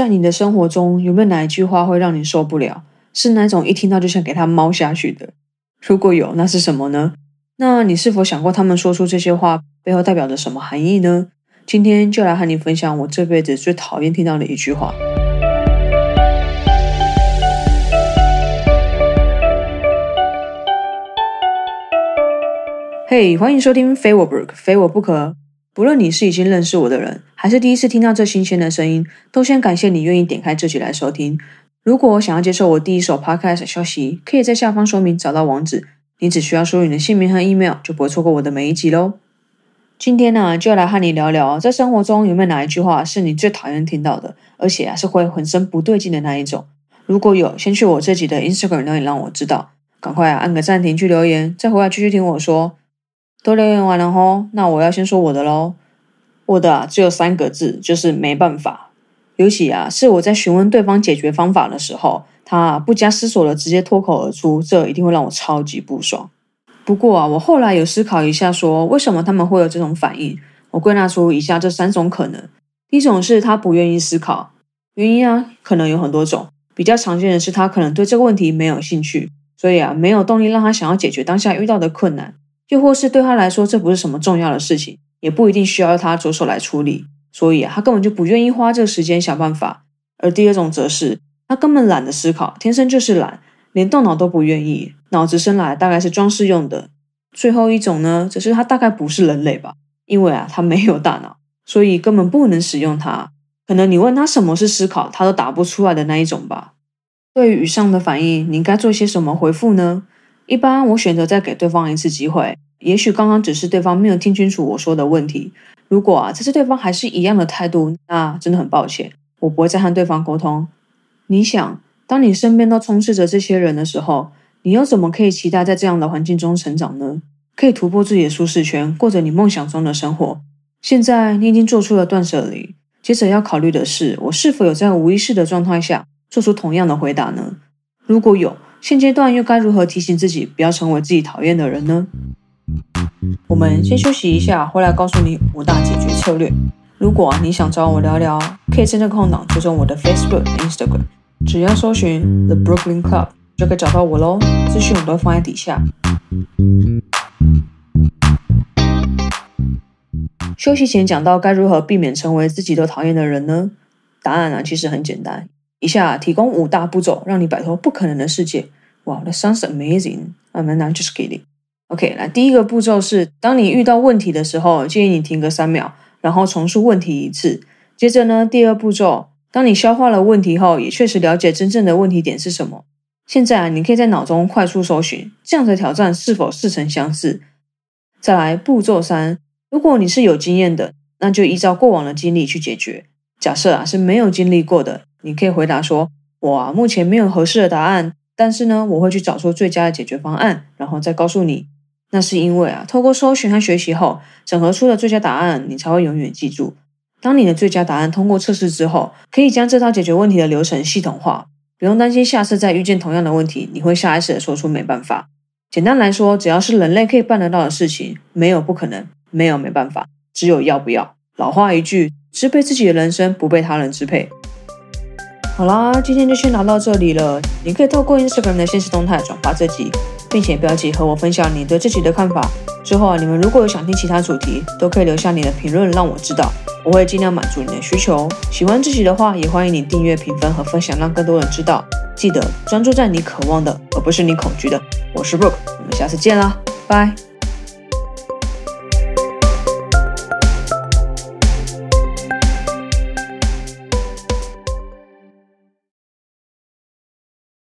在你的生活中，有没有哪一句话会让你受不了？是那种一听到就想给他猫下去的？如果有，那是什么呢？那你是否想过他们说出这些话背后代表着什么含义呢？今天就来和你分享我这辈子最讨厌听到的一句话。嘿，欢迎收听非我不可，非我不可。不论你是已经认识我的人，还是第一次听到这新鲜的声音，都先感谢你愿意点开这集来收听。如果想要接受我第一手 podcast 消息，可以在下方说明找到网址，你只需要输入你的姓名和 email，就不会错过我的每一集喽。今天呢，就来和你聊聊，在生活中有没有哪一句话是你最讨厌听到的，而且啊是会浑身不对劲的那一种？如果有，先去我这集的 Instagram 留言让我知道，赶快啊按个暂停去留言，再回来继续听我说。都留言完了吼，那我要先说我的喽。我的只有三个字，就是没办法。尤其啊是我在询问对方解决方法的时候，他不加思索的直接脱口而出，这一定会让我超级不爽。不过啊，我后来有思考一下，说为什么他们会有这种反应？我归纳出以下这三种可能：第一种是他不愿意思考，原因啊可能有很多种，比较常见的是他可能对这个问题没有兴趣，所以啊没有动力让他想要解决当下遇到的困难。又或是对他来说，这不是什么重要的事情，也不一定需要他着手来处理，所以啊，他根本就不愿意花这个时间想办法。而第二种则是，他根本懒得思考，天生就是懒，连动脑都不愿意，脑子生来大概是装饰用的。最后一种呢，则是他大概不是人类吧，因为啊，他没有大脑，所以根本不能使用它。可能你问他什么是思考，他都答不出来的那一种吧。对于以上的反应，你应该做些什么回复呢？一般我选择再给对方一次机会，也许刚刚只是对方没有听清楚我说的问题。如果啊这次对方还是一样的态度，那真的很抱歉，我不会再和对方沟通。你想，当你身边都充斥着这些人的时候，你又怎么可以期待在这样的环境中成长呢？可以突破自己的舒适圈，过着你梦想中的生活。现在你已经做出了断舍离，接着要考虑的是，我是否有在无意识的状态下做出同样的回答呢？如果有。现阶段又该如何提醒自己不要成为自己讨厌的人呢？我们先休息一下，回来告诉你五大解决策略。如果你想找我聊聊，可以趁这空档追踪我的 Facebook、Instagram，只要搜寻 The Brooklyn Club 就可以找到我喽。资讯我都放在底下。休息前讲到该如何避免成为自己都讨厌的人呢？答案呢其实很简单。以下提供五大步骤，让你摆脱不可能的世界。哇，That sounds amazing. I'm not just kidding. OK，来，第一个步骤是，当你遇到问题的时候，建议你停个三秒，然后重述问题一次。接着呢，第二步骤，当你消化了问题后，也确实了解真正的问题点是什么。现在啊，你可以在脑中快速搜寻，这样的挑战是否似曾相识？再来，步骤三，如果你是有经验的，那就依照过往的经历去解决。假设啊是没有经历过的。你可以回答说：“我啊，目前没有合适的答案，但是呢，我会去找出最佳的解决方案，然后再告诉你。那是因为啊，透过搜寻和学习后，整合出了最佳答案，你才会永远记住。当你的最佳答案通过测试之后，可以将这套解决问题的流程系统化，不用担心下次再遇见同样的问题，你会下意识的说出没办法。简单来说，只要是人类可以办得到的事情，没有不可能，没有没办法，只有要不要。老话一句：支配自己的人生，不被他人支配。”好啦，今天就先聊到这里了。你可以透过 Instagram 的现实动态转发这集，并且标记和我分享你对这集的看法。之后啊，你们如果有想听其他主题，都可以留下你的评论让我知道，我会尽量满足你的需求。喜欢这集的话，也欢迎你订阅、评分和分享，让更多人知道。记得专注在你渴望的，而不是你恐惧的。我是 Brooke，我们下次见啦，拜。